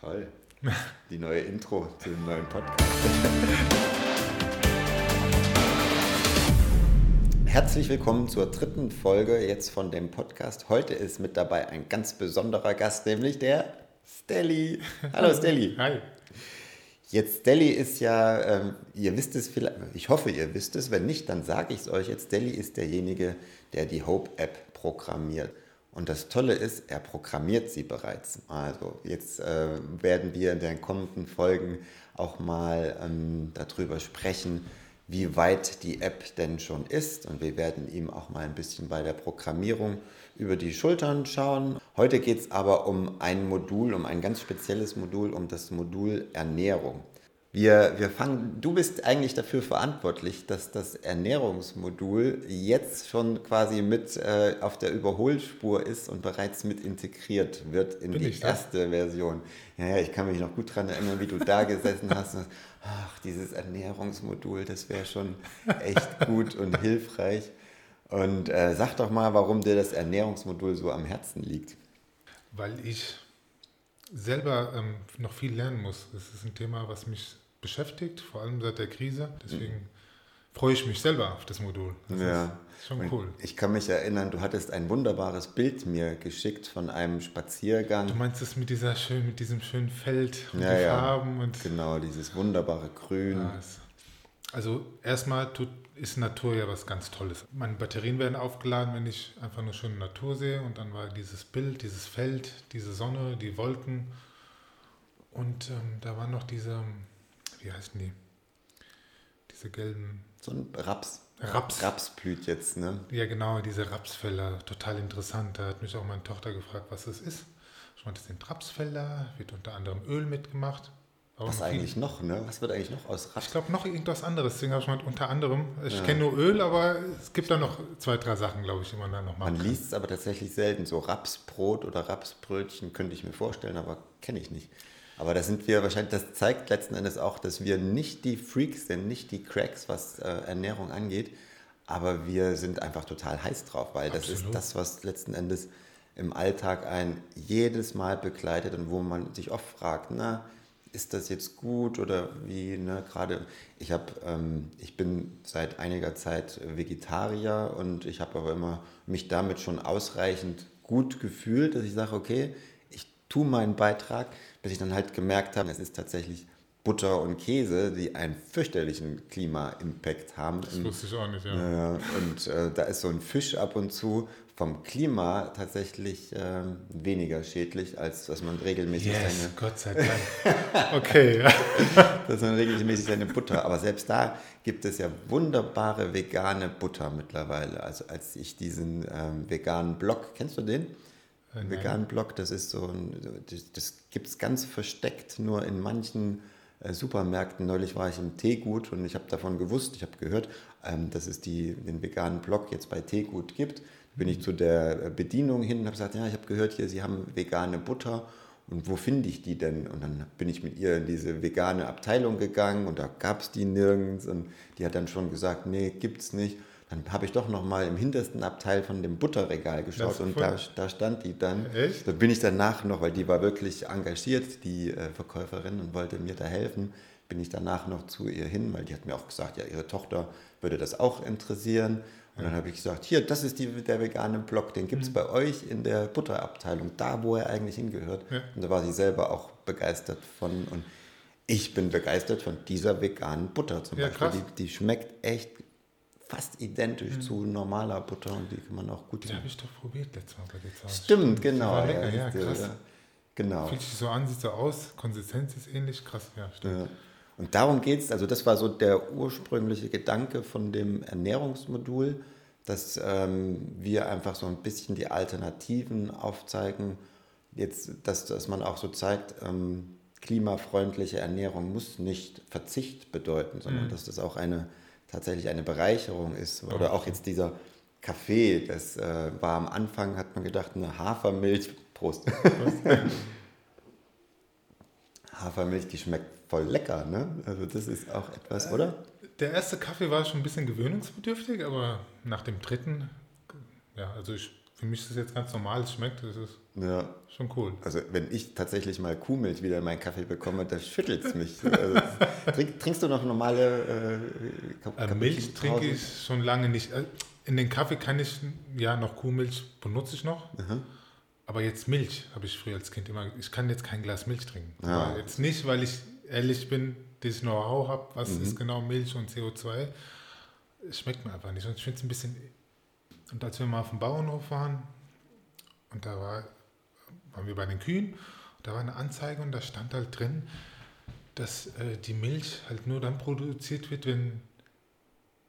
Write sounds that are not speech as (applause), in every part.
Toll. (laughs) Die neue Intro zu dem neuen Podcast. Herzlich willkommen zur dritten Folge jetzt von dem Podcast. Heute ist mit dabei ein ganz besonderer Gast, nämlich der Stelly. Hallo Stelly. (laughs) Hi. Jetzt Stelly ist ja, ähm, ihr wisst es vielleicht, ich hoffe, ihr wisst es. Wenn nicht, dann sage ich es euch. Jetzt Stelly ist derjenige, der die Hope-App programmiert. Und das Tolle ist, er programmiert sie bereits. Also jetzt äh, werden wir in den kommenden Folgen auch mal ähm, darüber sprechen, wie weit die App denn schon ist. Und wir werden ihm auch mal ein bisschen bei der Programmierung über die Schultern schauen. Heute geht es aber um ein Modul, um ein ganz spezielles Modul, um das Modul Ernährung. Wir, wir fangen, du bist eigentlich dafür verantwortlich, dass das Ernährungsmodul jetzt schon quasi mit äh, auf der Überholspur ist und bereits mit integriert wird in Bin die erste Version. Ja, ja, ich kann mich noch gut daran erinnern, wie du da gesessen hast und ach, dieses Ernährungsmodul, das wäre schon echt gut und hilfreich. Und äh, sag doch mal, warum dir das Ernährungsmodul so am Herzen liegt. Weil ich selber ähm, noch viel lernen muss. Das ist ein Thema, was mich beschäftigt, vor allem seit der Krise. Deswegen freue ich mich selber auf das Modul. Das Ja. ist schon Und cool. Ich kann mich erinnern, du hattest ein wunderbares Bild mir geschickt von einem Spaziergang. Du meinst es mit, dieser schön, mit diesem schönen Feld und Ja, die ja. Farben und Genau, dieses wunderbare Grün. Ja, Also erstmal tut, ist Natur ja was ganz Tolles. Meine Batterien werden aufgeladen, wenn ich einfach nur schöne Natur sehe. Und dann war dieses Bild, dieses Feld, diese Sonne, die Wolken. Und ähm, da waren noch diese, wie heißen die? Diese gelben, So ein Raps. Raps. Raps blüht jetzt, ne? ja genau, diese Rapsfelder. Total interessant. Da hat mich auch meine Tochter gefragt, was das ist. Ich meinte, das sind Rapsfelder, wird unter anderem Öl mitgemacht. Aber Was noch viel- eigentlich noch, ne? Was wird eigentlich noch aus Ich Raps? glaube noch irgendwas anderes, deswegen habe ich mal unter anderem. Ich Ja. kenne nur Öl, aber es gibt da noch zwei, drei Sachen, glaube ich, die man da noch Man machen kann. liest es aber tatsächlich selten. So Rapsbrot oder Rapsbrötchen könnte ich mir vorstellen, aber kenne ich nicht. Aber da sind wir wahrscheinlich, das zeigt letzten Endes auch, dass wir nicht die Freaks sind, nicht die Cracks, was äh, Ernährung angeht, aber wir sind einfach total heiß drauf, weil das ist Absolut. das, was letzten Endes im Alltag ein jedes Mal begleitet und wo man sich oft fragt, na, ist das jetzt gut oder wie, ne, gerade, ich habe, ähm, ich bin seit einiger Zeit Vegetarier und ich habe aber immer mich damit schon ausreichend gut gefühlt, dass ich sage, okay, ich tue meinen Beitrag, bis ich dann halt gemerkt habe, es ist tatsächlich Butter und Käse, die einen fürchterlichen Klima-Impact haben. Das wusste ich auch nicht, ja. und äh, da ist so ein Fisch ab und zu vom Klima tatsächlich ähm, weniger schädlich, als dass man regelmäßig Yes, seine, Gott sei Dank. (laughs) Okay, ja. dass man regelmäßig seine Butter. Aber selbst da gibt es ja wunderbare vegane Butter mittlerweile. Also als ich diesen ähm, veganen Blog, kennst du den? Nein. veganen Blog, das ist so ein, das, das gibt es ganz versteckt nur in manchen äh, Supermärkten. Neulich war ich im Teegut und ich habe davon gewusst, ich habe gehört, ähm, dass es die, den veganen Blog jetzt bei Teegut gibt. Da bin ich zu der äh, Bedienung hin und habe gesagt, ja, ich habe gehört hier, Sie haben vegane Butter. Und wo finde ich die denn? Und dann bin ich mit ihr in diese vegane Abteilung gegangen und da gab es die nirgends. Und die hat dann schon gesagt, nee, gibt's nicht. Dann habe ich doch noch mal im hintersten Abteil von dem Butterregal geschaut und da, da stand die dann. Echt? Da bin ich danach noch, weil die war wirklich engagiert, die äh, Verkäuferin, und wollte mir da helfen, bin ich danach noch zu ihr hin, weil die hat mir auch gesagt, ja, ihre Tochter würde das auch interessieren. Und dann habe ich gesagt, hier, das ist die, der vegane Blog, den gibt es bei euch in der Butterabteilung, da wo er eigentlich hingehört. Ja. Und da war sie selber auch begeistert von. Und ich bin begeistert von dieser veganen Butter zum Ja, Beispiel. Die, die schmeckt echt fast identisch zu normaler Butter und die kann man auch gut Die habe ich doch probiert letztes Mal bei zu Hause. Stimmt, genau. war lecker, ja, du, krass. ja. Genau. Fühlt sich so an, sieht so aus, Konsistenz ist ähnlich, krass, ja, stimmt. Ja. Und darum geht es, also das war so der ursprüngliche Gedanke von dem Ernährungsmodul, dass ähm, wir einfach so ein bisschen die Alternativen aufzeigen. Jetzt, dass, dass man auch so zeigt, ähm, klimafreundliche Ernährung muss nicht Verzicht bedeuten, sondern dass das auch eine tatsächlich eine Bereicherung ist. Oder auch jetzt dieser Kaffee, das äh, war am Anfang, hat man gedacht, eine Hafermilch, Prost. (laughs) Hafermilch, die schmeckt voll lecker, ne? Also das ist auch etwas, oder? Der erste Kaffee war schon ein bisschen gewöhnungsbedürftig, aber nach dem dritten, ja, also ich für mich ist es jetzt ganz normal, es schmeckt, das ist Ja. schon cool. Also wenn ich tatsächlich mal Kuhmilch wieder in meinen Kaffee bekomme, dann schüttelt es mich. (laughs) Also, trink, trinkst du noch normale äh, Äh, Milch trinke ich schon lange nicht. Äh, In den Kaffee kann ich, ja, noch Kuhmilch benutze ich noch. Aber jetzt Milch habe ich früher als Kind immer, ich kann jetzt kein Glas Milch trinken. Ja. Aber jetzt nicht, weil ich ehrlich bin, dieses Know-how habe, was Mhm. ist genau Milch und CO2. Es schmeckt mir einfach nicht. Und ich finde es ein bisschen. Und als wir mal auf dem Bauernhof waren, und da war, waren wir bei den Kühen, da war eine Anzeige und da stand halt drin, dass äh, die Milch halt nur dann produziert wird, wenn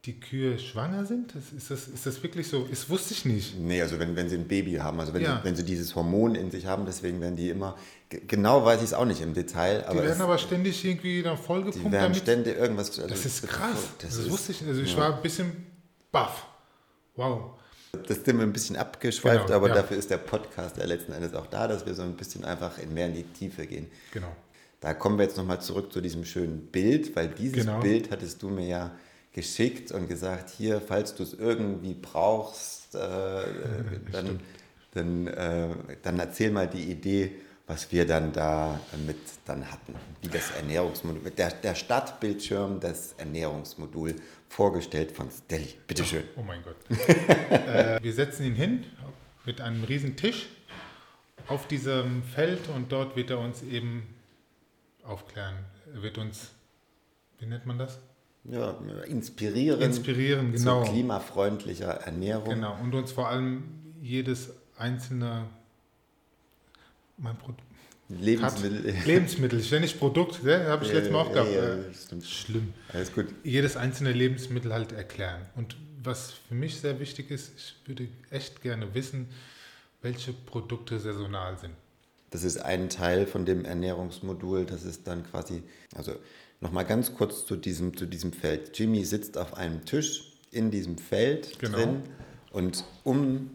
die Kühe schwanger sind. Das, ist, das, ist das wirklich so? Das wusste ich nicht. Nee, also wenn, wenn sie ein Baby haben, also wenn, Ja. sie, wenn sie dieses Hormon in sich haben, deswegen werden die immer, ge- genau weiß ich es auch nicht im Detail, Die aber, werden es, aber ständig irgendwie da die vollgepumpt werden damit. ständig irgendwas... Also Das ist krass. Das, Das, ist, wusste ich nicht. Also ich ja. war ein bisschen baff. Wow. Das sind wir ein bisschen abgeschweift, Genau, aber ja. dafür ist der Podcast ja letzten Endes auch da, dass wir so ein bisschen einfach in mehr in die Tiefe gehen. Genau. Da kommen wir jetzt nochmal zurück zu diesem schönen Bild, weil dieses Genau. Bild hattest du mir ja geschickt und gesagt, hier, falls du es irgendwie brauchst, äh, (laughs) dann, dann, äh, dann erzähl mal die Idee, was wir dann da mit dann hatten, wie das Ernährungsmodul, der, der Startbildschirm, das Ernährungsmodul vorgestellt von Stelly. Bitteschön. Oh mein Gott. (laughs) äh, wir setzen ihn hin mit einem riesen Tisch auf diesem Feld und dort wird er uns eben aufklären. Er wird uns, wie nennt man das? Ja, inspirieren, Inspirieren, genau. zu klimafreundlicher Ernährung. Genau. Und uns vor allem jedes einzelne mein Pro Lebensmittel. Lebensmittel, ständig Produkt, ne? habe ich letztes Mal auch gehabt. Ja, ja, stimmt. Schlimm. Alles gut. jedes einzelne Lebensmittel halt erklären. Und was für mich sehr wichtig ist, ich würde echt gerne wissen, welche Produkte saisonal sind. Das ist ein Teil von dem Ernährungsmodul. Das ist dann quasi, also nochmal ganz kurz zu diesem, zu diesem Feld. Jimmy sitzt auf einem Tisch in diesem Feld Genau. drin und um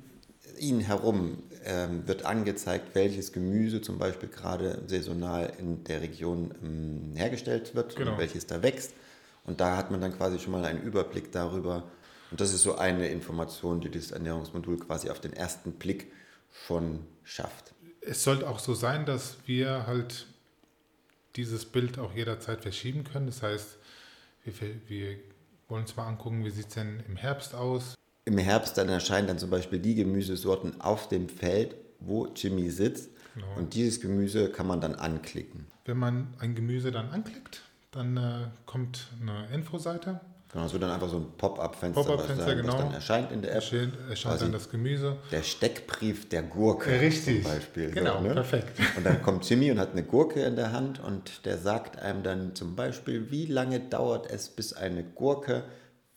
ihn herum ähm, wird angezeigt, welches Gemüse zum Beispiel gerade saisonal in der Region ähm, hergestellt wird Genau. und welches da wächst. Und da hat man dann quasi schon mal einen Überblick darüber. Und das ist so eine Information, die das Ernährungsmodul quasi auf den ersten Blick schon schafft. Es sollte auch so sein, dass wir halt dieses Bild auch jederzeit verschieben können. Das heißt, wir, wir wollen uns mal angucken, wie sieht es denn im Herbst aus. Im Herbst dann erscheinen dann zum Beispiel die Gemüsesorten auf dem Feld, wo Jimmy sitzt. Genau. Und dieses Gemüse kann man dann anklicken. Wenn man ein Gemüse dann anklickt, dann äh, kommt eine Infoseite. Genau, es wird dann einfach so ein Pop-up-Fenster, Pop-up-Fenster, was, dann- genau. was dann erscheint in der App. Erscheint, erscheint dann das Gemüse. Der Steckbrief der Gurke Richtig. zum Beispiel. Genau, so, ne? perfekt. Und dann kommt Jimmy und hat eine Gurke in der Hand und der sagt einem dann zum Beispiel, wie lange dauert es, bis eine Gurke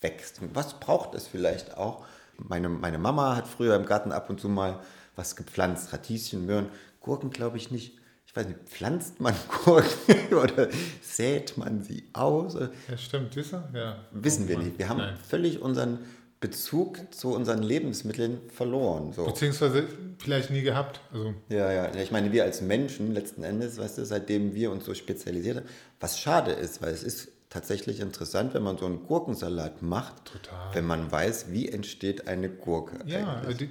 wächst. Was braucht es vielleicht auch? Meine, meine Mama hat früher im Garten ab und zu mal was gepflanzt, Radieschen, Möhren, Gurken glaube ich nicht. Ich weiß nicht, pflanzt man (laughs) Gurken (laughs) oder sät man sie aus? Ja, stimmt, du? Ja. Wissen wir nicht. Wir haben Nein. völlig unseren Bezug zu unseren Lebensmitteln verloren. So. Beziehungsweise vielleicht nie gehabt. Also Ja, ja. Ich meine, wir als Menschen letzten Endes, weißt du, seitdem wir uns so spezialisiert haben, was schade ist, weil es ist tatsächlich interessant, wenn man so einen Gurkensalat macht, Total. wenn man weiß, wie entsteht eine Gurke. ja, also die,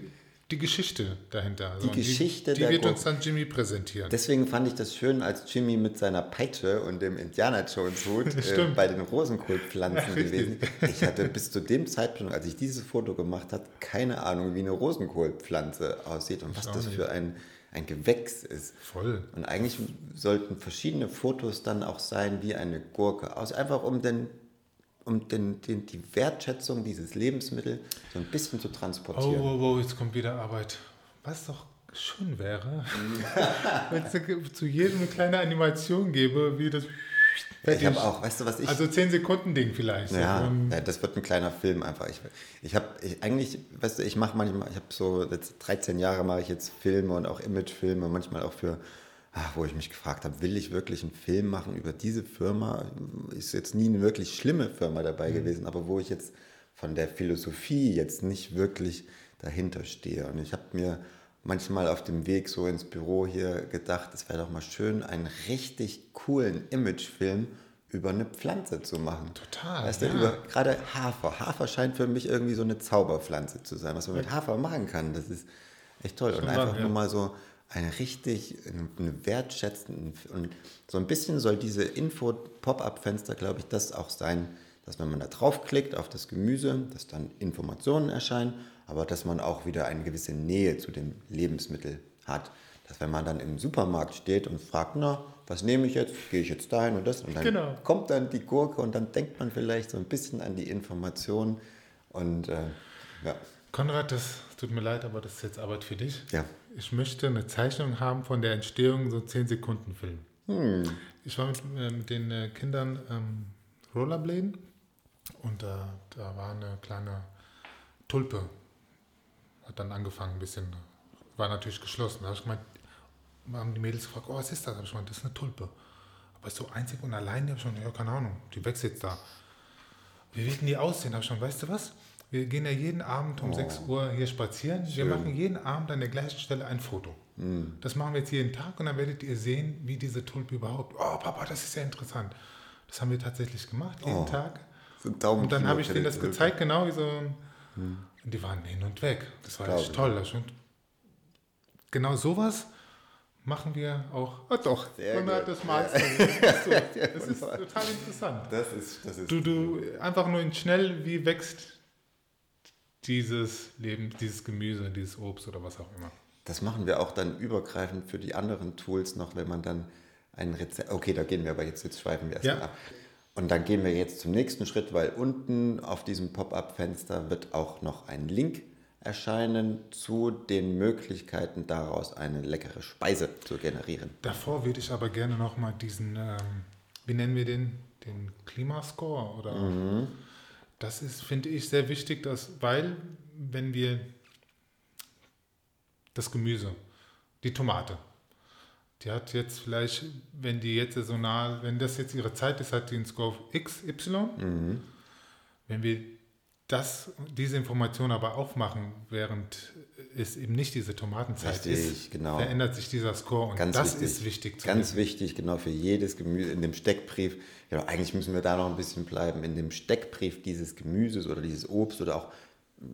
die Geschichte dahinter. Also Die Geschichte die, der die wird Gurke. uns dann Jimmy präsentieren. Deswegen fand ich das schön, als Jimmy mit seiner Peitsche und dem Indiana Jones Hut (laughs) äh, bei den Rosenkohlpflanzen Ja, gewesen. Ich hatte bis zu dem Zeitpunkt, als ich dieses Foto gemacht habe, keine Ahnung, wie eine Rosenkohlpflanze aussieht und was das nicht. für ein, ein Gewächs ist. Voll. Und eigentlich sollten verschiedene Fotos dann auch sein, wie eine Gurke aus, einfach um den um den, den, die Wertschätzung dieses Lebensmittels so ein bisschen zu Oh, transportieren. oh, oh, jetzt kommt wieder Arbeit. Was doch schön wäre, (laughs) wenn es zu jedem eine kleine Animation gäbe, wie das. Ich habe auch, weißt du, was ich. Also 10 Sekunden Ding vielleicht. so. Ja, ja, das wird ein kleiner Film einfach. Ich, ich habe ich, eigentlich, weißt du, ich mache manchmal, ich habe so jetzt 13 Jahre mache ich jetzt Filme und auch Imagefilme, manchmal auch für, ach, wo ich mich gefragt habe, will ich wirklich einen Film machen über diese Firma? Ist jetzt nie eine wirklich schlimme Firma dabei Mhm. gewesen, aber wo ich jetzt von der Philosophie jetzt nicht wirklich dahinter stehe. Und ich habe mir manchmal auf dem Weg so ins Büro hier gedacht, es wäre doch mal schön, einen richtig coolen Imagefilm über eine Pflanze zu machen. Total. Weißt du, ja. über gerade Hafer. Hafer scheint für mich irgendwie so eine Zauberpflanze zu sein, was man mit Hafer machen kann. Das ist echt toll. Und einfach ja. nur mal so eine richtig, eine wertschätzende und so ein bisschen soll diese Info-Pop-Up-Fenster, glaube ich, das auch sein, dass wenn man da draufklickt auf das Gemüse, dass dann Informationen erscheinen, aber dass man auch wieder eine gewisse Nähe zu dem Lebensmittel hat. Dass wenn man dann im Supermarkt steht und fragt, na, was nehme ich jetzt? Gehe ich jetzt dahin und das? Und dann Genau. kommt dann die Gurke und dann denkt man vielleicht so ein bisschen an die Information und äh, ja, Konrad, das tut mir leid, aber das ist jetzt Arbeit für dich. ja. Ich möchte eine Zeichnung haben von der Entstehung, so 10 Sekunden Film. Hm. Ich war mit, äh, mit den äh, Kindern ähm, Rollerbladen und äh, da war eine kleine Tulpe. Hat dann angefangen ein bisschen, war natürlich geschlossen. Da habe ich gemeint, haben die Mädels gefragt, oh, was ist das? Da habe ich gemeint, das ist eine Tulpe. Aber ist so einzig und allein, die habe ich schon, ja, keine Ahnung, die wächst jetzt da. Wie wird denn die aussehen? Da habe ich schon, weißt du was? Wir gehen ja jeden Abend um 6 Uhr hier spazieren. Wir machen jeden Abend an der gleichen Stelle ein Foto. Das machen wir jetzt jeden Tag und dann werdet ihr sehen, wie diese Tulpe überhaupt. Oh, Papa, das ist ja interessant. Das haben wir tatsächlich gemacht, jeden Oh, Tag. So Und dann habe ich denen das gezeigt, genau wie so. ein- Und die waren hin und weg. Das war echt toll. Das genau sowas machen wir auch. Ah, doch, Sehr Konrad, gut. das du. Das ist, so. (laughs) das ist total interessant. Das ist, das ist Du, du, einfach nur in schnell, wie wächst dieses Leben, dieses Gemüse, dieses Obst oder was auch immer. Das machen wir auch dann übergreifend für die anderen Tools noch, wenn man dann ein Rezept. Okay, da gehen wir aber jetzt, jetzt schweifen wir erstmal Ja. ab. Und dann gehen wir jetzt zum nächsten Schritt, weil unten auf diesem Pop-up-Fenster wird auch noch ein Link erscheinen zu den Möglichkeiten, daraus eine leckere Speise zu generieren. Davor würde ich aber gerne nochmal diesen, ähm, wie nennen wir den, den Klimascore oder? Das ist, finde ich, sehr wichtig, dass, weil wenn wir das Gemüse, die Tomate, die hat jetzt vielleicht, wenn die jetzt saisonal, wenn das jetzt ihre Zeit ist, hat die einen Score XY. Wenn wir das, diese Information aber aufmachen, während es eben nicht diese Tomatenzeit Richtig, ist, genau. verändert sich dieser Score und Ganz das wichtig. ist wichtig zu Ganz wissen. wichtig, genau für jedes Gemüse in dem Steckbrief. Genau, eigentlich müssen wir da noch ein bisschen bleiben. In dem Steckbrief dieses Gemüses oder dieses Obst oder auch,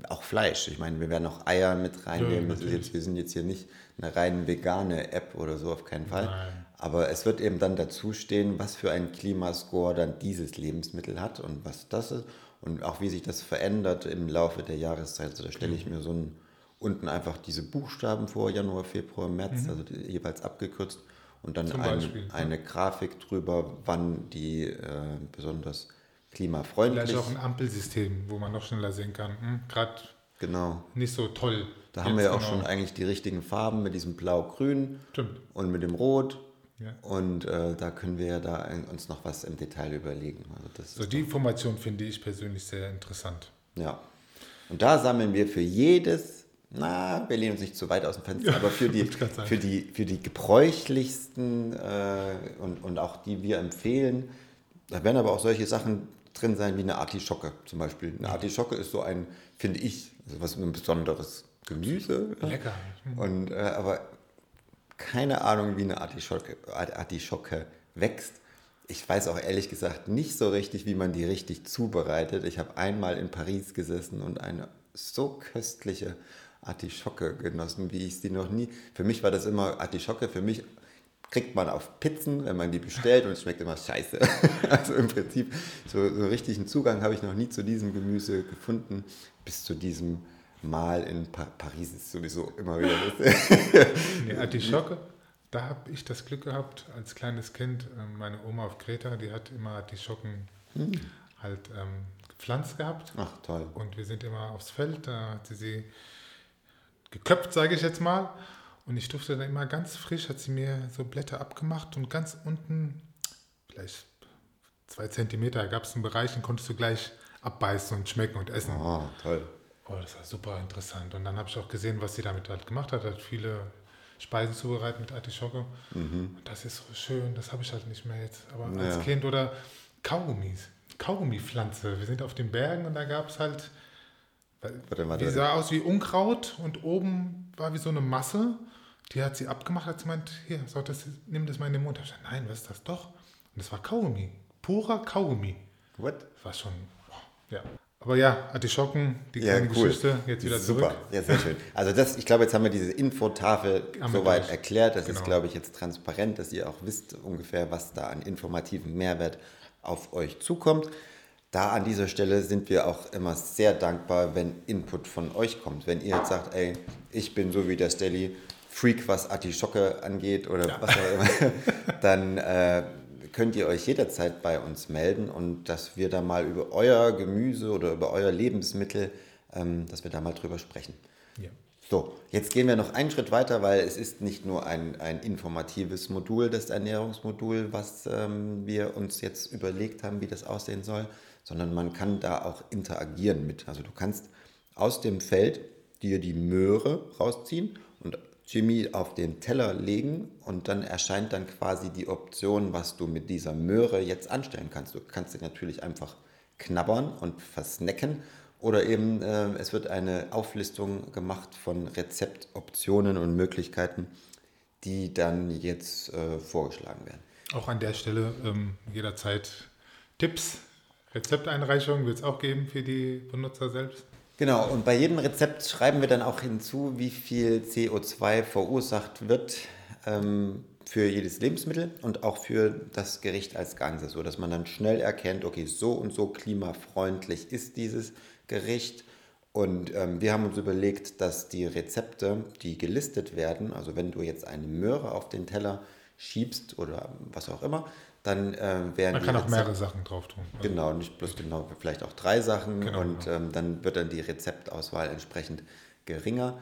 auch Fleisch. Ich meine, wir werden auch Eier mit reinnehmen. ist natürlich. jetzt, wir sind jetzt hier nicht eine rein vegane App oder so, auf keinen Fall. Nein. Aber es wird eben dann dazu stehen, was für ein Klimascore dann dieses Lebensmittel hat und was das ist. Und auch wie sich das verändert im Laufe der Jahreszeit. Also da stelle ich mir so ein, unten einfach diese Buchstaben vor, Januar, Februar, März, also die, jeweils abgekürzt. Und dann Mhm. Ein, ja. eine Grafik drüber, wann die äh, besonders klimafreundlich Vielleicht auch ein Ampelsystem, wo man noch schneller sehen kann. Hm, Gerade Genau. nicht so toll. Da haben wir ja auch genau. schon eigentlich die richtigen Farben mit diesem Blau-Grün und mit dem Rot. Ja. Und äh, da können wir ja da uns noch was im Detail überlegen. Also So, die Information finde ich persönlich sehr interessant. Ja. Und da sammeln wir für jedes, na, wir lehnen uns nicht zu weit aus dem Fenster, aber für (laughs) die, für die, für die gebräuchlichsten äh, und, und auch die wir empfehlen, da werden aber auch solche Sachen drin sein wie eine Artischocke zum Beispiel. Eine Artischocke ist so ein, finde ich, also was ein besonderes Gemüse. Lecker. Und, äh, aber keine Ahnung, wie eine Artischocke, Artischocke wächst. Ich weiß auch ehrlich gesagt nicht so richtig, wie man die richtig zubereitet. Ich habe einmal in Paris gesessen und eine so köstliche Artischocke genossen, wie ich sie noch nie. Für mich war das immer Artischocke. Für mich kriegt man auf Pizzen, wenn man die bestellt und es schmeckt immer scheiße. (laughs) Also im Prinzip so, so richtigen Zugang habe ich noch nie zu diesem Gemüse gefunden, bis zu diesem Mal in pa Paris ist sowieso immer wieder das. (laughs) Nee, Artischocke, da habe ich das Glück gehabt, als kleines Kind, ähm, meine Oma auf Kreta, die hat immer Artischocken Hm. halt ähm, gepflanzt gehabt. Ach toll. Und wir sind immer aufs Feld, da hat sie sie geköpft, sage ich jetzt mal. Und ich durfte dann immer ganz frisch, hat sie mir so Blätter abgemacht und ganz unten, vielleicht zwei Zentimeter, gab es einen Bereich, den konntest du gleich abbeißen und schmecken und essen. Oh, toll. Oh, das war super interessant. Und dann habe ich auch gesehen, was sie damit halt gemacht hat. Hat viele Speisen zubereitet mit Artischocke. Und das ist so schön, das habe ich halt nicht mehr jetzt. Aber Ja. als Kind oder Kaugummis, Kaugummipflanze. Wir sind auf den Bergen und da gab es halt, Warte mal, die sah aus wie Unkraut und oben war wie so eine Masse. Die hat sie abgemacht, hat sie meint, hier, so, das, nimm das mal in den Mund. Ich gesagt, nein, was ist das doch? Und das war Kaugummi, purer Kaugummi. What? War schon, ja. Aber ja, Artischocken, die Ja, kleine cool. Geschichte, jetzt wieder Super, zurück. ja, sehr schön. Also das, ich glaube, jetzt haben wir diese Infotafel Haben soweit erklärt. Das ist, Genau. glaube ich, jetzt transparent, dass ihr auch wisst ungefähr, was da an informativen Mehrwert auf euch zukommt. Da an dieser Stelle sind wir auch immer sehr dankbar, wenn Input von euch kommt. Wenn ihr jetzt sagt, ey, ich bin so wie der Stelly, Freak, was Artischocke angeht oder was auch immer, (laughs) dann äh, könnt ihr euch jederzeit bei uns melden und dass wir da mal über euer Gemüse oder über euer Lebensmittel, ähm, dass wir da mal drüber sprechen. Ja. So, jetzt gehen wir noch einen Schritt weiter, weil es ist nicht nur ein, ein informatives Modul, das Ernährungsmodul, was ähm, wir uns jetzt überlegt haben, wie das aussehen soll, sondern man kann da auch interagieren mit. Also du kannst aus dem Feld dir die Möhre rausziehen Jimmy auf den Teller legen und dann erscheint dann quasi die Option, was du mit dieser Möhre jetzt anstellen kannst. Du kannst sie natürlich einfach knabbern und versnacken oder eben äh, es wird eine Auflistung gemacht von Rezeptoptionen und Möglichkeiten, die dann jetzt äh, vorgeschlagen werden. Auch an der Stelle ähm, jederzeit Tipps, Rezepteinreichungen wird es auch geben für die Benutzer selbst. Genau, und bei jedem Rezept schreiben wir dann auch hinzu, wie viel CO2 verursacht wird ähm, für jedes Lebensmittel und auch für das Gericht als Ganzes, sodass man dann schnell erkennt, okay, so und so klimafreundlich ist dieses Gericht. Und ähm, wir haben uns überlegt, dass die Rezepte, die gelistet werden, also wenn du jetzt eine Möhre auf den Teller schiebst oder was auch immer, dann äh, werden Man kann auch mehrere Sachen drauf tun. Also, Genau, nicht bloß genau, vielleicht auch drei Sachen Genau, und ähm, dann wird dann die Rezeptauswahl entsprechend geringer.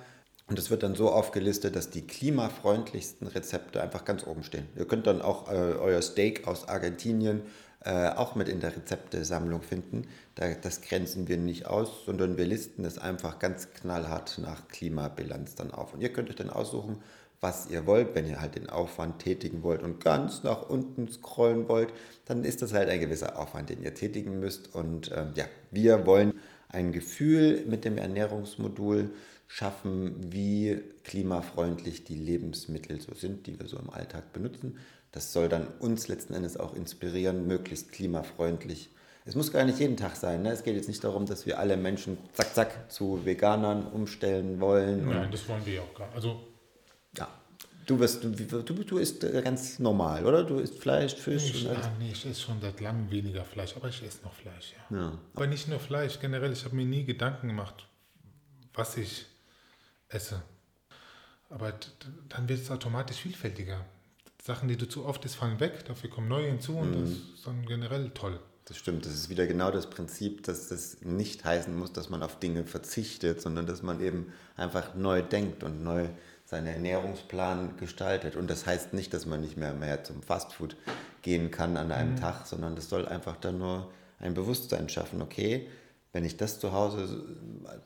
Und es wird dann so aufgelistet, dass die klimafreundlichsten Rezepte einfach ganz oben stehen. Ihr könnt dann auch äh, euer Steak aus Argentinien äh, auch mit in der Rezeptesammlung finden. Da, das grenzen wir nicht aus, sondern wir listen es einfach ganz knallhart nach Klimabilanz dann auf. Und ihr könnt euch dann aussuchen, was ihr wollt. Wenn ihr halt den Aufwand tätigen wollt und ganz nach unten scrollen wollt, dann ist das halt ein gewisser Aufwand, den ihr tätigen müsst. Und ähm, ja, wir wollen ein Gefühl mit dem Ernährungsmodul schaffen, wie klimafreundlich die Lebensmittel so sind, die wir so im Alltag benutzen. Das soll dann uns letzten Endes auch inspirieren, möglichst klimafreundlich. Es muss gar nicht jeden Tag sein. Ne? Es geht jetzt nicht darum, dass wir alle Menschen zack, zack zu Veganern umstellen wollen. Nein, das wollen wir ja auch gar Also ja. Du, wirst, du, du, du isst ganz normal, oder? Du isst Fleisch, Fisch ich, und alles. ah, nee, ich esse schon seit langem weniger Fleisch, aber ich esse noch Fleisch, ja. Ja. Aber nicht nur Fleisch, generell, ich habe mir nie Gedanken gemacht, was ich esse. Aber dann wird es automatisch vielfältiger. Sachen, die du zu oft isst, fallen weg, dafür kommen neue hinzu und das Mhm. ist dann generell toll. Das stimmt, das ist wieder genau das Prinzip, dass das nicht heißen muss, dass man auf Dinge verzichtet, sondern dass man eben einfach neu denkt und neu seinen Ernährungsplan gestaltet. Und das heißt nicht, dass man nicht mehr, mehr zum Fastfood gehen kann an einem Tag, sondern das soll einfach dann nur ein Bewusstsein schaffen, okay, wenn ich das zu Hause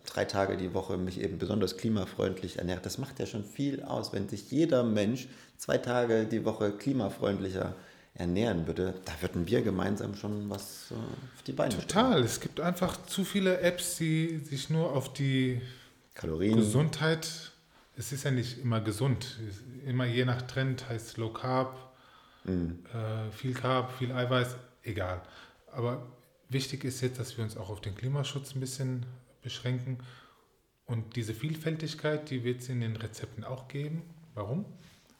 drei Tage die Woche mich eben besonders klimafreundlich ernähre, das macht ja schon viel aus. Wenn sich jeder Mensch zwei Tage die Woche klimafreundlicher ernähren würde, da würden wir gemeinsam schon was äh, auf die Beine stellen. Total, es gibt einfach zu viele Apps, die sich nur auf die Kalorien. Gesundheit, es ist ja nicht immer gesund, Es immer je nach Trend heißt Low Carb, äh, viel Carb, viel Eiweiß, egal. Aber wichtig ist jetzt, dass wir uns auch auf den Klimaschutz ein bisschen beschränken. Und diese Vielfältigkeit, die wird es in den Rezepten auch geben. Warum?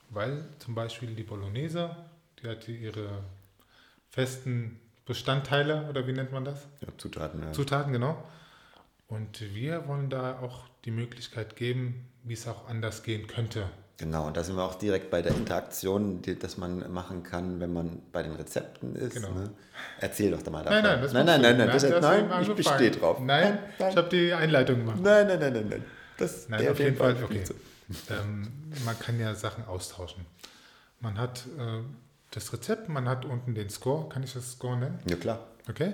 Weil zum Beispiel die Bolognese, die hat ihre festen Bestandteile, oder wie nennt man das? Ja, Zutaten, ja. Zutaten, genau. Und wir wollen da auch die Möglichkeit geben, wie es auch anders gehen könnte. Genau, und da sind wir auch direkt bei der Interaktion, die das man machen kann, wenn man bei den Rezepten ist. Genau. Ne? Erzähl doch da mal davon. Nein, nein, das nein, nein, nein, nein, das, du nein, ich angefangen. bestehe drauf. Nein, nein, ich habe die Einleitung gemacht. nein, nein, nein, nein, nein. Das Nein, auf jeden Fall, okay. viel zu- Ähm, man kann ja Sachen austauschen. Man hat äh, das Rezept, man hat unten den Score, kann ich das Score nennen? Ja, klar. Okay?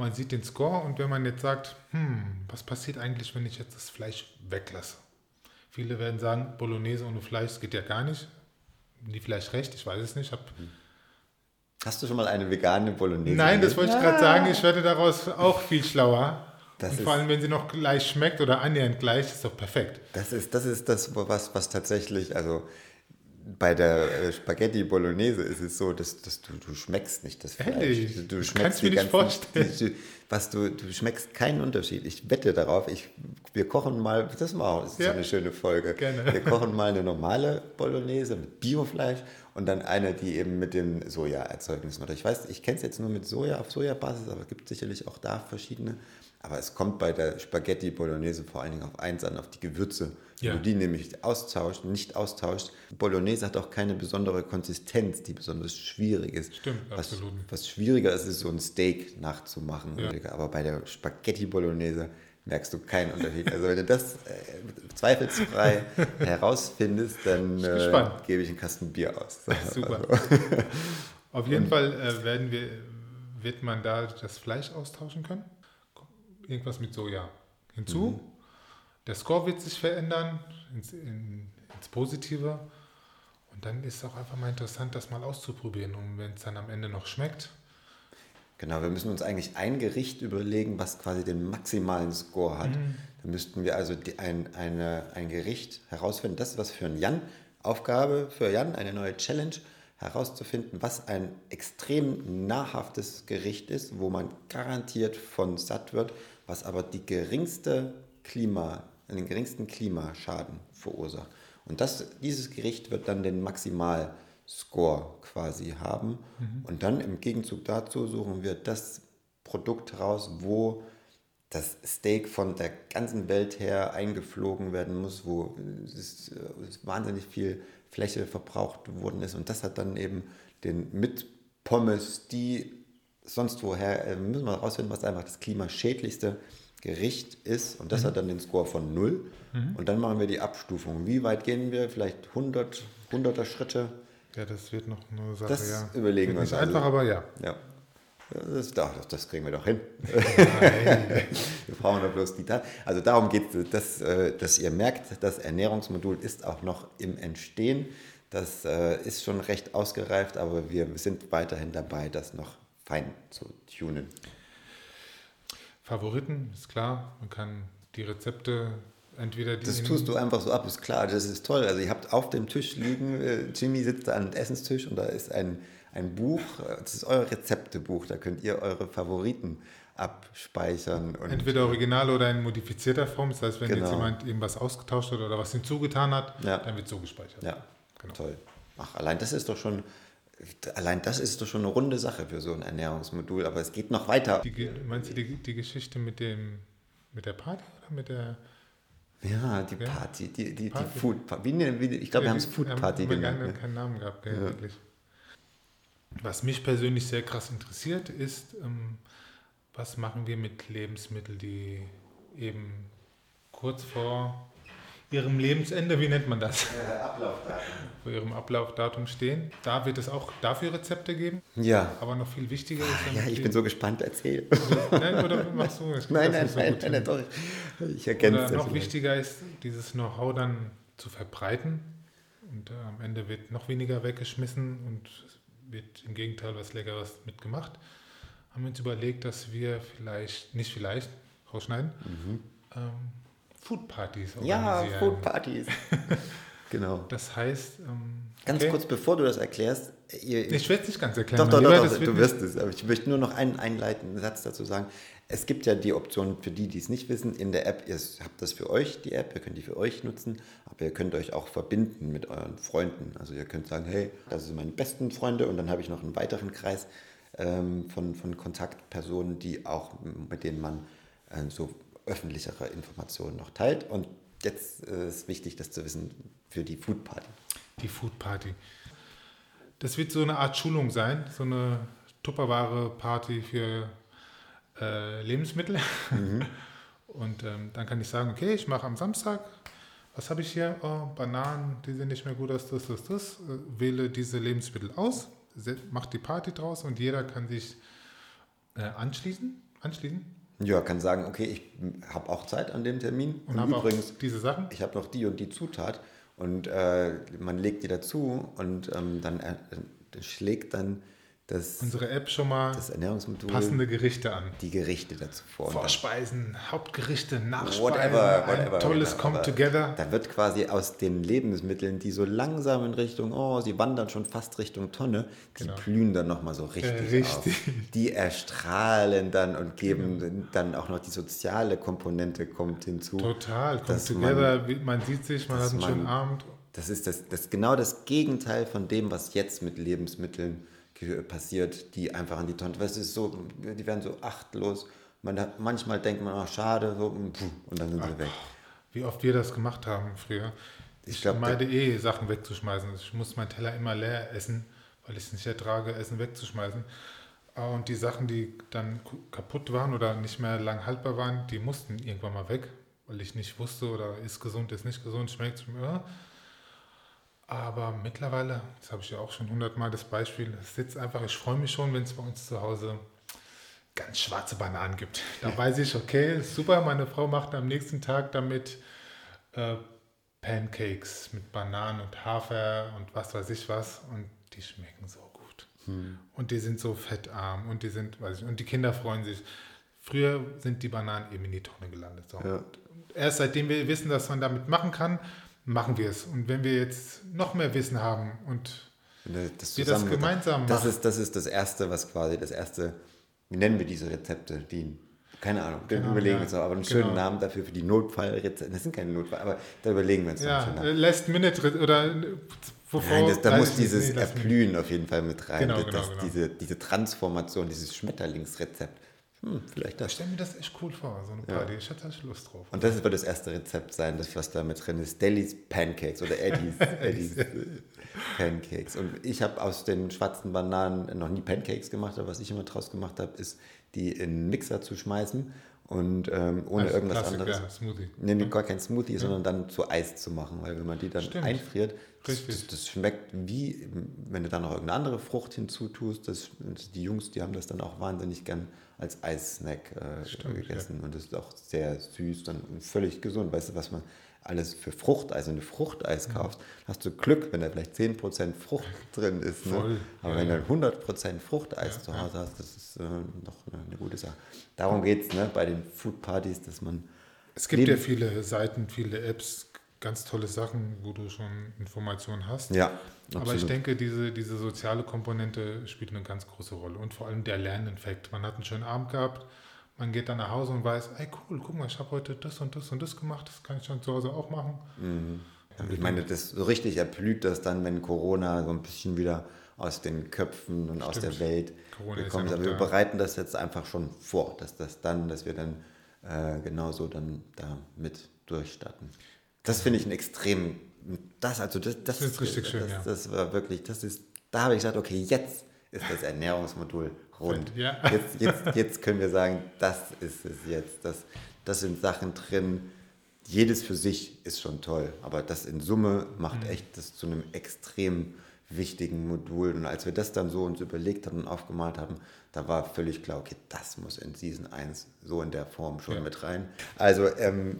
Man sieht den Score und wenn man jetzt sagt, hm, was passiert eigentlich, wenn ich jetzt das Fleisch weglasse? Viele werden sagen, Bolognese ohne Fleisch das geht ja gar nicht. Die vielleicht recht, ich weiß es nicht. Ich hab, Hast du schon mal eine vegane Bolognese? Nein, das wollte ich gerade sagen. Ich werde daraus auch viel schlauer. Das und vor allem, wenn sie noch gleich schmeckt oder annähernd gleich, ist doch perfekt. Das ist das, ist das was, was tatsächlich, also bei der äh, Spaghetti Bolognese ist es so, dass, dass du, du schmeckst nicht das Fleisch. Ehrlich? Du schmeckst mir die nicht ganzen- vorstellen. (laughs) Was du, du schmeckst keinen Unterschied. Ich wette darauf. Ich, wir kochen mal, das ist Ja. so eine schöne Folge. Gerne. Wir (laughs) kochen mal eine normale Bolognese mit Biofleisch und dann eine, die eben mit den Sojaerzeugnissen oder ich weiß, ich kenne es jetzt nur mit Soja auf Sojabasis, aber es gibt sicherlich auch da verschiedene. Aber es kommt bei der Spaghetti Bolognese vor allen Dingen auf eins an, auf die Gewürze. Ja. Wenn du die nämlich austauscht, nicht austauscht. Bolognese hat auch keine besondere Konsistenz, die besonders schwierig ist. Stimmt, was, absolut. Was schwieriger ist, ist so ein Steak nachzumachen. Ja. Aber bei der Spaghetti Bolognese merkst du keinen Unterschied. Also wenn du das äh, zweifelsfrei (laughs) herausfindest, dann äh, gebe ich einen Kasten Bier aus. (laughs) Super. Auf jeden Fall äh, werden wir, wird man da das Fleisch austauschen können. Irgendwas mit Soja hinzu. Mhm. Der Score wird sich verändern ins, in, ins Positive. Und dann ist es auch einfach mal interessant, das mal auszuprobieren. Und wenn es dann am Ende noch schmeckt, Genau, wir müssen uns eigentlich ein Gericht überlegen, was quasi den maximalen Score hat. Mhm. Dann müssten wir also die, ein, eine, ein Gericht herausfinden. Das ist was für einen Jan. Aufgabe für Jan, eine neue Challenge, herauszufinden, was ein extrem nahrhaftes Gericht ist, wo man garantiert von satt wird, was aber die geringste Klima, den geringsten Klimaschaden verursacht. Und das, dieses Gericht wird dann den Maximalscore quasi haben. Und dann im Gegenzug dazu suchen wir das Produkt raus, wo das Steak von der ganzen Welt her eingeflogen werden muss, wo es, es wahnsinnig viel Fläche verbraucht worden ist. Und das hat dann eben den mit Pommes, die sonst woher, äh, müssen wir herausfinden, was einfach das klimaschädlichste Gericht ist. Und das hat dann den Score von 0. Und dann machen wir die Abstufung. Wie weit gehen wir? Vielleicht 100, 100er Schritte? ja, das wird noch eine Sache. Das ja. überlegen wir uns Nicht also. einfach, aber ja. Ja. Das, das, das kriegen wir doch hin. (laughs) (laughs) Wir brauchen doch bloß die Daten. Also darum geht es, dass, äh, dass ihr merkt, das Ernährungsmodul ist auch noch im Entstehen. Das äh, ist schon recht ausgereift, aber wir sind weiterhin dabei, das noch fein zu tunen. Favoriten, ist klar. Man kann die Rezepte entweder die. Das tust du einfach so ab, ist klar, das ist toll. Also ihr habt auf dem Tisch liegen, äh, Jimmy sitzt da am Essenstisch und da ist ein, ein Buch, das ist euer Rezeptebuch, da könnt ihr eure Favoriten abspeichern. Entweder original oder in modifizierter Form. Das heißt, wenn Genau. jetzt jemand irgendwas ausgetauscht hat oder was hinzugetan hat, Ja. dann wird so gespeichert. Ja, Genau. toll. Ach, allein das ist doch schon, allein das ist doch schon eine runde Sache für so ein Ernährungsmodul, aber es geht noch weiter. Die, meinst du die, die Geschichte mit dem mit der Party oder mit der Ja, die Ja. Party, die, die, Party. die Food Party. Wir- ich glaube, wir haben es Food Party haben genannt. gerne Ne? keinen Namen gehabt, gell, wirklich. Was mich persönlich sehr krass interessiert, ist, ähm, was machen wir mit Lebensmitteln, die eben kurz vor ihrem Lebensende, wie nennt man das? Vor ihrem Ablaufdatum stehen. Da wird es auch dafür Rezepte geben. Ja. Aber noch viel wichtiger ist, Ja, ich bin so gespannt, erzähl. Nein, oder machst du? Ich krieg Nein, das nein, so nein, nein, doch. Ich ergänze Oder es noch vielleicht. wichtiger ist, dieses Know-how dann zu verbreiten. Und äh, am Ende wird noch weniger weggeschmissen und es wird im Gegenteil was Leckeres mitgemacht. Haben wir uns überlegt, dass wir vielleicht, nicht vielleicht, rausschneiden, ähm, Foodpartys. Ja, organisieren. Food Partys. (laughs) genau. Das heißt, ähm, Ganz okay. kurz, bevor du das erklärst, ihr, Ich werde es nicht ganz erklären. Doch, doch, doch, doch du wirst es. Aber ich möchte nur noch einen einleitenden Satz dazu sagen. Es gibt ja die Option für die, die es nicht wissen, in der App, ihr habt das für euch, die App, ihr könnt die für euch nutzen, aber ihr könnt euch auch verbinden mit euren Freunden. Also ihr könnt sagen, hey, das sind meine besten Freunde und dann habe ich noch einen weiteren Kreis ähm, von, von Kontaktpersonen, die auch, mit denen man äh, so öffentlichere Informationen noch teilt. Und jetzt äh, ist wichtig, das zu wissen für die Food Party. Die Food Party. Das wird so eine Art Schulung sein, so eine Tupperware-Party für äh, Lebensmittel. (laughs) Und ähm, dann kann ich sagen, okay, ich mache am Samstag, was habe ich hier? Oh, Bananen, die sehen nicht mehr gut aus, das, das, das. Äh, wähle diese Lebensmittel aus, macht die Party draus und jeder kann sich äh, anschließen. anschließen Ja, kann sagen, okay, ich habe auch Zeit an dem Termin. und Und, habe übrigens, diese Sachen. ich habe noch die und die Zutat und äh, man legt die dazu und ähm, dann äh, schlägt dann das, Unsere App schon mal passende Gerichte an. die Gerichte dazu vor. Vorspeisen, Hauptgerichte, Nachspeisen, Whatever, ein whatever. tolles genau. Come Together. Da wird quasi aus den Lebensmitteln, die so langsam in Richtung, oh, sie wandern schon fast Richtung Tonne, die Genau. blühen dann nochmal so richtig, Äh, richtig. auf. Die erstrahlen dann und geben dann auch noch die soziale Komponente kommt hinzu. Total, Come Together, wie- man sieht sich, man hat einen schönen man- Abend. Das ist das, das genau das Gegenteil von dem, was jetzt mit Lebensmitteln passiert, die einfach an die Tonne. Weißt du, es ist so, die werden so achtlos. Man manchmal denkt man, ach schade, so, und dann sind sie weg. Wie oft wir das gemacht haben früher. Ich, Ich glaub, meide eh, Sachen wegzuschmeißen. Ich muss meinen Teller immer leer essen, weil ich es nicht ertrage, Essen wegzuschmeißen. Ah, Und die Sachen, die dann kaputt waren oder nicht mehr lang haltbar waren, die mussten irgendwann mal weg, weil ich nicht wusste, oder ist gesund, ist nicht gesund, schmeckt ja. Aber mittlerweile, das habe ich ja auch schon hundertmal das Beispiel, es sitzt einfach, ich freue mich schon, wenn es bei uns zu Hause ganz schwarze Bananen gibt. Da weiß ich, okay, super, meine Frau macht am nächsten Tag damit äh, Pancakes mit Bananen und Hafer und was weiß ich was und die schmecken so gut. Und die sind so fettarm und die sind, weiß ich, und die Kinder freuen sich. Früher sind die Bananen eben in die Tonne gelandet. So. Ja. Erst seitdem wir wissen, dass man damit machen kann, machen wir es. Und wenn wir jetzt noch mehr Wissen haben und Das Wir das gemeinsam das machen. ist, das ist das Erste, was quasi das Erste, wie nennen wir diese Rezepte? Die, keine Ahnung, wir Genau, überlegen ja. uns noch, aber einen Genau. schönen Namen dafür für die Notfallrezepte. Das sind keine Notfall, aber da überlegen wir uns noch ja, einen äh, Namen. Last Minute oder äh, wovor, Nein, das, da muss dieses Nee. Erblühen auf jeden Fall mit rein. Genau, das, genau, genau. Diese, diese Transformation, dieses Schmetterlingsrezept. Hm, vielleicht Ich das. stelle mir das echt cool vor, so eine Ja. Party. Ich hätte echt Lust drauf. Und das wird das erste Rezept sein, das was da mit drin ist. Deli's Pancakes oder (laughs) Eddie's, Eddie's äh, Pancakes. Und ich habe aus den schwarzen Bananen noch nie Pancakes gemacht, aber was ich immer draus gemacht habe, ist, die in einen Mixer zu schmeißen und ähm, ohne Also irgendwas Klassiker, anderes. Smoothie. Nee, nee, gar kein Smoothie, sondern dann zu Eis zu machen, weil wenn man die dann Stimmt. einfriert, das, das schmeckt wie, wenn du da noch irgendeine andere Frucht hinzutust. Das, die Jungs, die haben das dann auch wahnsinnig gern als Eissnack äh, Stimmt, gegessen und das ist auch sehr süß und völlig gesund. Weißt du, was man alles für Fruchteis, wenn du Fruchteis Mhm. kaufst, hast du Glück, wenn da vielleicht 10% Frucht (laughs) drin ist. Ne? Voll, Aber ja, wenn du ja. 100% Fruchteis Ja, zu ja. Hause hast, das ist äh, noch eine, gute Sache. Darum geht es ne, bei den Foodpartys, dass man Es gibt ja viele Seiten, viele Apps, ganz tolle Sachen, wo du schon Informationen hast. Ja, Aber absolut. ich denke, diese, diese soziale Komponente spielt eine ganz große Rolle. Und vor allem der Lerneffekt. Man hat einen schönen Abend gehabt, man geht dann nach Hause und weiß, ey cool, guck mal, ich habe heute das und das und das gemacht, das kann ich dann zu Hause auch machen. Ich meine, das so richtig erblüht das dann, wenn Corona so ein bisschen wieder aus den Köpfen und aus der Stimmt. Welt Corona gekommen ja Aber wir da. bereiten das jetzt einfach schon vor, dass das dann, dass wir dann äh, genauso dann da mit durchstarten. Das finde ich ein extrem, das also das, das, Das ist richtig schön, das, ja. das war wirklich, das ist, da habe ich gesagt, okay, jetzt ist das Ernährungsmodul rund. Ja. Jetzt, jetzt, jetzt können wir sagen, das ist es jetzt. Das, das sind Sachen drin, jedes für sich ist schon toll, aber das in Summe macht Mhm. echt das zu einem extrem wichtigen Modul. Und als wir das dann so uns überlegt haben und aufgemalt haben, da war völlig klar, okay, das muss in Season 1 so in der Form schon Ja. mit rein. Also ähm,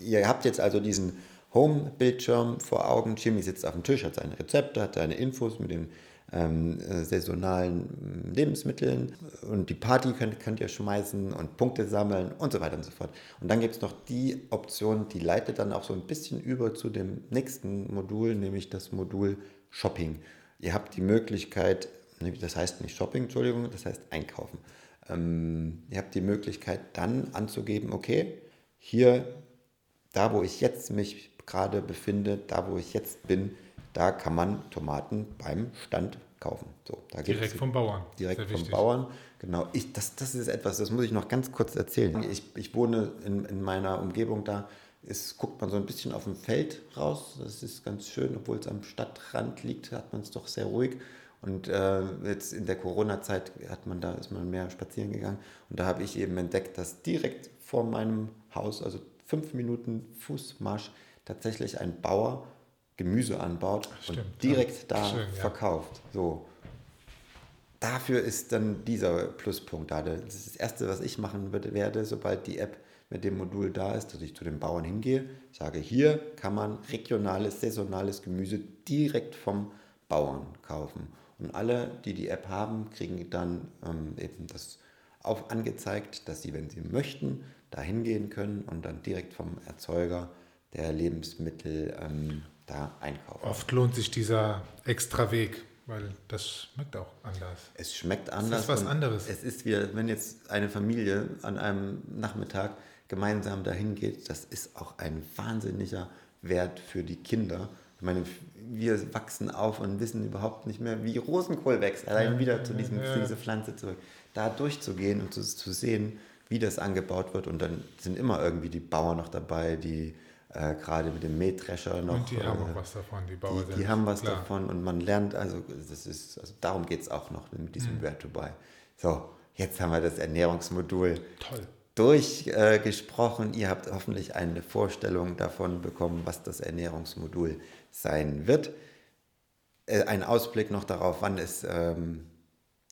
ihr habt jetzt also diesen Home-Bildschirm vor Augen. Jimmy sitzt auf dem Tisch, hat seine Rezepte, hat seine Infos mit den ähm, äh, saisonalen Lebensmitteln und die Party könnt, könnt ihr schmeißen und Punkte sammeln und so weiter und so fort. Und dann gibt es noch die Option, die leitet dann auch so ein bisschen über zu dem nächsten Modul, nämlich das Modul Shopping. Ihr habt die Möglichkeit, nee, das heißt nicht Shopping, Entschuldigung, das heißt Einkaufen. Ähm, ihr habt die Möglichkeit dann anzugeben, okay, hier da wo ich jetzt mich gerade befinde, da wo ich jetzt bin, da kann man Tomaten beim Stand kaufen. So, Direkt vom Bauern. Direkt Sehr vom wichtig. Bauern. Genau. Ich, das, das ist etwas, das muss ich noch ganz kurz erzählen. Ich, ich wohne in, in meiner Umgebung da. Ist, guckt man so ein bisschen auf dem Feld raus. Das ist ganz schön, obwohl es am Stadtrand liegt, hat man es doch sehr ruhig. Und äh, jetzt in der Corona-Zeit hat man da, ist man mehr spazieren gegangen. Und da habe ich eben entdeckt, dass direkt vor meinem Haus, also fünf Minuten Fußmarsch, tatsächlich ein Bauer Gemüse anbaut Stimmt, und direkt ja. da Schön, ja. verkauft. So. Dafür ist dann dieser Pluspunkt da. Das ist das Erste, was ich machen würde, werde, sobald die App mit dem Modul da ist, dass ich zu den Bauern hingehe, sage, hier kann man regionales, saisonales Gemüse direkt vom Bauern kaufen. Und alle, die die App haben, kriegen dann ähm, eben das auf angezeigt, dass sie, wenn sie möchten, da hingehen können und dann direkt vom Erzeuger der Lebensmittel ähm, da einkaufen. Oft lohnt sich dieser extra Weg, weil das schmeckt auch anders. Es schmeckt anders. Es ist was anderes. Es ist wie, wenn jetzt eine Familie an einem Nachmittag gemeinsam dahin geht, das ist auch ein wahnsinniger Wert für die Kinder. Ich meine, wir wachsen auf und wissen überhaupt nicht mehr, wie Rosenkohl wächst. Allein wieder zu, diesem, zu dieser Pflanze zurück. Da durchzugehen und zu, zu sehen, wie das angebaut wird. Und dann sind immer irgendwie die Bauern noch dabei, die äh, gerade mit dem Mähdrescher noch. Und die haben auch äh, was davon, die Bauern. Die, die haben was klar. davon und man lernt, also das ist, also darum geht es auch noch mit diesem mhm. Where to Buy. So, jetzt haben wir das Ernährungsmodul Toll. Durchgesprochen. Äh, Ihr habt hoffentlich eine Vorstellung davon bekommen, was das Ernährungsmodul sein wird. Äh, ein Ausblick noch darauf, wann es, ähm,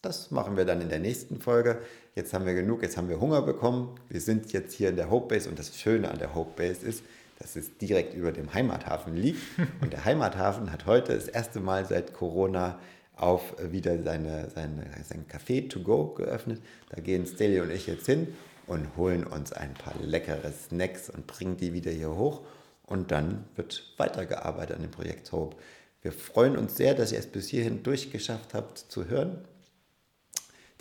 das machen wir dann in der nächsten Folge. Jetzt haben wir genug, jetzt haben wir Hunger bekommen. Wir sind jetzt hier in der Hope Base und das Schöne an der Hope Base ist, dass es direkt über dem Heimathafen liegt. (laughs) Und der Heimathafen hat heute das erste Mal seit Corona auf wieder seine, seine, sein Café to go geöffnet. Da gehen Steli und ich jetzt hin und holen uns ein paar leckere Snacks und bringen die wieder hier hoch. Und dann wird weitergearbeitet an dem Projekt Hope. Wir freuen uns sehr, dass ihr es bis hierhin durchgeschafft habt zu hören.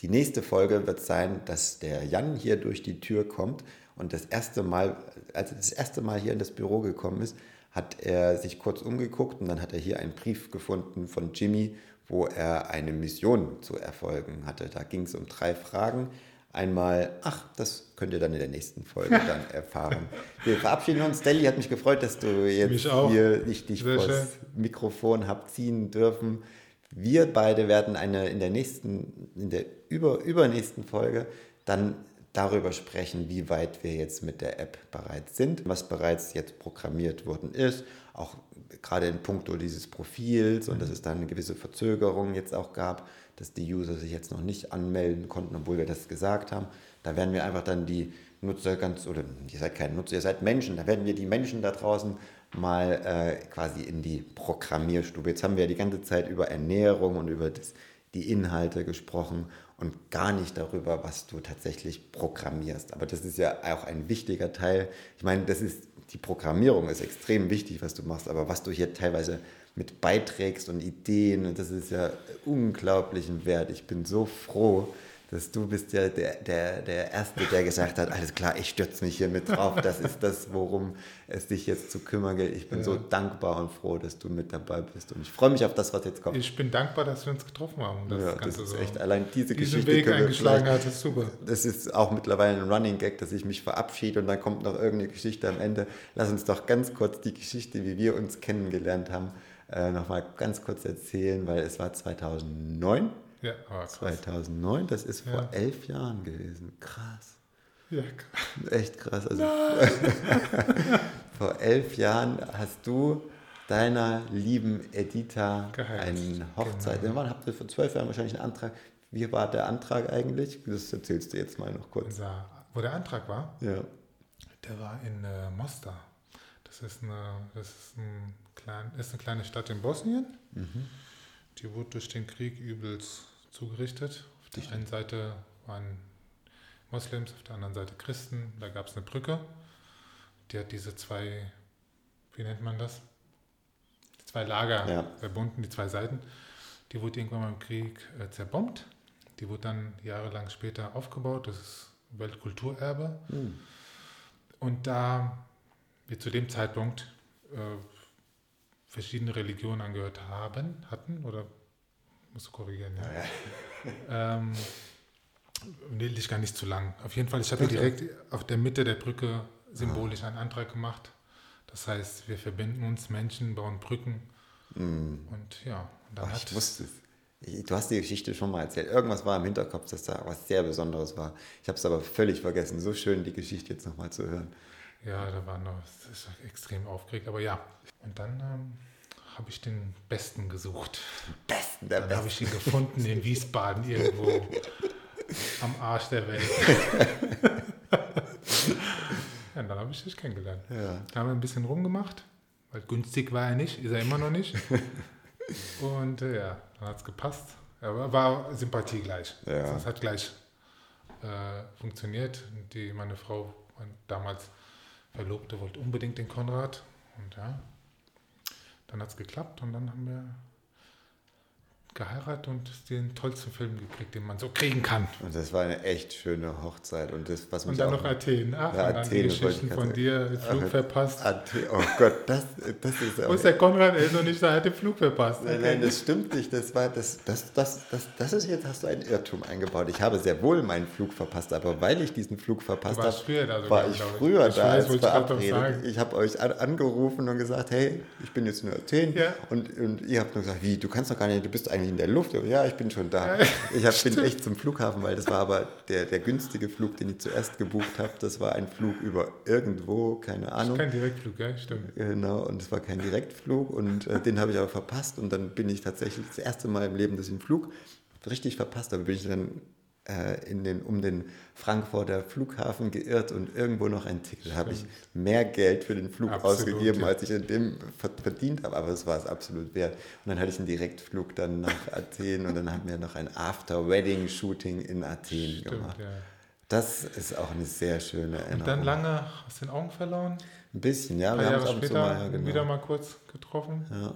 Die nächste Folge wird sein, dass der Jan hier durch die Tür kommt und das erste Mal, als er das erste Mal hier in das Büro gekommen ist, hat er sich kurz umgeguckt und dann hat er hier einen Brief gefunden von Jimmy, wo er eine Mission zu erfolgen hatte. Da ging es um drei Fragen. Einmal, ach, das könnt ihr dann in der nächsten Folge dann (laughs) erfahren. Wir verabschieden uns. Stelly hat mich gefreut, dass du jetzt hier nicht dich vor das Mikrofon habt ziehen dürfen. Wir beide werden eine in der nächsten, in der über, übernächsten Folge dann darüber sprechen, wie weit wir jetzt mit der App bereits sind, was bereits jetzt programmiert worden ist, auch gerade in puncto dieses Profils und dass es da eine gewisse Verzögerung jetzt auch gab, dass die User sich jetzt noch nicht anmelden konnten, obwohl wir das gesagt haben. Da werden wir einfach dann die Nutzer ganz, oder ihr seid kein Nutzer, ihr seid Menschen, da werden wir die Menschen da draußen mal äh, quasi in die Programmierstube. Jetzt haben wir ja die ganze Zeit über Ernährung und über das, die Inhalte gesprochen und gar nicht darüber, was du tatsächlich programmierst. Aber das ist ja auch ein wichtiger Teil. Ich meine, das ist, die Programmierung ist extrem wichtig, was du machst, aber was du hier teilweise mit beiträgst und Ideen, das ist ja unglaublichen Wert. Ich bin so froh, dass du bist ja der, der, der Erste, der gesagt hat, alles klar, ich stürze mich hier mit drauf. Das ist das, worum es dich jetzt zu kümmern gilt. Ich bin ja. so dankbar und froh, dass du mit dabei bist. Und ich freue mich auf das, was jetzt kommt. Ich bin dankbar, dass wir uns getroffen haben. Das, ja, das ist so echt, allein diese Geschichte. Weg eingeschlagen hat, ist super. Das ist auch mittlerweile ein Running Gag, dass ich mich verabschiede und dann kommt noch irgendeine Geschichte am Ende. Lass uns doch ganz kurz die Geschichte, wie wir uns kennengelernt haben, äh, nochmal ganz kurz erzählen, weil es war 2009 ja, aber krass. 2009, das ist vor ja. elf Jahren gewesen. Krass. Ja, krass. Echt krass. Also (laughs) vor elf Jahren hast du deiner lieben Editha eine Hochzeit. Genau. Wann habt ihr vor zwölf Jahren wahrscheinlich einen Antrag? Wie war der Antrag eigentlich? Das erzählst du jetzt mal noch kurz. wo der Antrag war? Ja. Der war in äh, Mostar. Das ist eine, das ist, ein klein, ist eine kleine Stadt in Bosnien. Mhm. Die wurde durch den Krieg übelst zugerichtet. Auf der einen Seite waren Moslems, auf der anderen Seite Christen. Da gab es eine Brücke. Die hat diese zwei, wie nennt man das? Die zwei Lager ja. verbunden, die zwei Seiten. Die wurde irgendwann mal im Krieg äh, zerbombt. Die wurde dann jahrelang später aufgebaut. Das ist Weltkulturerbe. Mhm. Und da wir zu dem Zeitpunkt äh, verschiedene Religionen angehört haben, hatten oder musst du korrigieren, ja. (laughs) ähm, nee, dich gar nicht zu lang. Auf jeden Fall, ich habe direkt auf der Mitte der Brücke symbolisch einen Antrag gemacht. Das heißt, wir verbinden uns, Menschen bauen Brücken. Mm. Und ja, und dann Ach, hat ich wusste es. Du hast die Geschichte schon mal erzählt. Irgendwas war im Hinterkopf, dass da was sehr Besonderes war. Ich habe es aber völlig vergessen. So schön, die Geschichte jetzt nochmal zu hören. Ja, da war noch das ist extrem aufgeregt. Aber ja, und dann ähm, habe ich den Besten gesucht. Besten, der Dann habe ich ihn gefunden in Wiesbaden irgendwo (laughs) am Arsch der Welt. (laughs) ja, und dann habe ich dich kennengelernt. Ja. Da haben wir ein bisschen rumgemacht, weil günstig war er nicht, ist er immer noch nicht. (laughs) Und äh, ja, dann hat es gepasst. Aber war Sympathie gleich. Ja. Also, es hat gleich äh, funktioniert. Die, meine Frau, mein Verlobte, wollte unbedingt den Konrad. Und ja, dann hat es geklappt und dann haben wir geheiratet und den tollsten Film gekriegt, den man so kriegen kann. Und das war eine echt schöne Hochzeit. Und das, was Und mich dann auch noch Athen. Ach, Ja, und dann Athen, die ich Geschichten von dir, Flug Ach, verpasst. Athen, oh Gott, das, das ist ist der Konrad? Ist noch nicht da, er hat den Flug verpasst. Nein, nein, das stimmt nicht. Das war das, das, das, das, das ist jetzt hast du einen Irrtum eingebaut. Ich habe sehr wohl meinen Flug verpasst, aber weil ich diesen Flug verpasst habe, sogar, war ich ich. früher Ich da weiß, als ich verabredet. sagen. Ich habe euch an, angerufen und gesagt, hey, ich bin jetzt in Athen Ja. und, und ihr habt nur gesagt, wie, du kannst doch gar nicht, du bist eigentlich in der Luft. Ja, ich bin schon da. Ich hab, bin echt zum Flughafen, weil das war aber der, der günstige Flug, den ich zuerst gebucht habe. Das war ein Flug über irgendwo, keine Ahnung. Kein Direktflug, ja, stimmt. Genau, und es war kein Direktflug und äh, den habe ich aber verpasst und dann bin ich tatsächlich das erste Mal im Leben, dass ich einen Flug richtig verpasst habe, bin ich dann in den, um den Frankfurter Flughafen geirrt und irgendwo noch ein Ticket. habe ich mehr Geld für den Flug Absolut, ausgegeben, ja. als ich in dem ver- verdient habe, aber es war es absolut wert. Und dann hatte ich einen Direktflug dann nach (laughs) Athen und dann haben wir noch ein After-Wedding-Shooting in Athen Stimmt, gemacht. ja. Das ist auch eine sehr schöne Erinnerung. Und dann lange aus den Augen verloren. Ein bisschen, ja. Wir haben Jahre zu später mal, ja, genau. wieder mal kurz getroffen. Ja.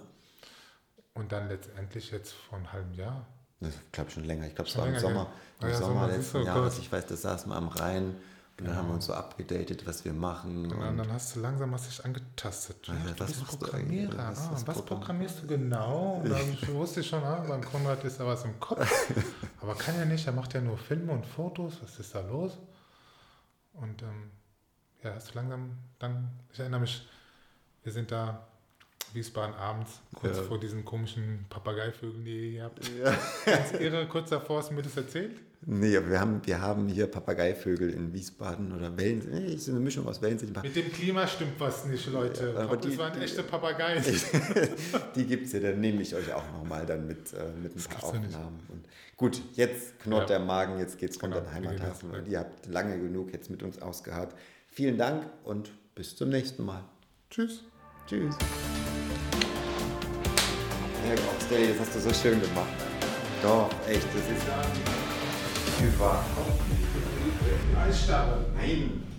Und dann letztendlich jetzt vor einem halben Jahr. Das glaube ich schon länger. Ich glaube, es war im Sommer, im ja, Sommer Sommer, letzten du, Jahres. Ich weiß, da saßen wir am Rhein und dann haben wir uns so abgedatet, was wir machen. Und dann, Und dann hast du langsam hast dich angetastet. Ja, du was du Programmierer. eigentlich? Was- was was, programm- programmierst du genau? Und dann (laughs) (laughs) wusste ich schon, ah, beim Konrad ist da was im Kopf. Aber kann er nicht, er macht ja nur Filme und Fotos. Was ist da los? Und ähm, ja, hast du langsam dann, ich erinnere mich, wir sind da Wiesbaden abends, kurz Ja. vor diesen komischen Papageivögeln, die ihr hier habt. ja. Ganz irre, kurz davor hast du mir das erzählt. Nee, wir haben, wir haben hier Papageivögel in Wiesbaden oder Wellen. Nee, es ist eine Mischung aus Wellensittich. Mit dem Klima stimmt was nicht, Leute. Ja, aber das die- waren die- echte Papageien. (laughs) Die gibt es ja, dann nehme ich euch auch nochmal dann mit, äh, mit ein Das paar. Aufnahmen. Und gut, jetzt knurrt Ja. der Magen, jetzt geht's Genau, runter den wir gehen Heimathafen. Und ihr habt lange genug jetzt mit uns ausgeharrt. Vielen Dank und bis zum nächsten Mal. Tschüss. Tschüss. Herr Oxley, das hast du so schön gemacht. Doch, echt, das ist überhaupt nicht. Eisstarre. Nein.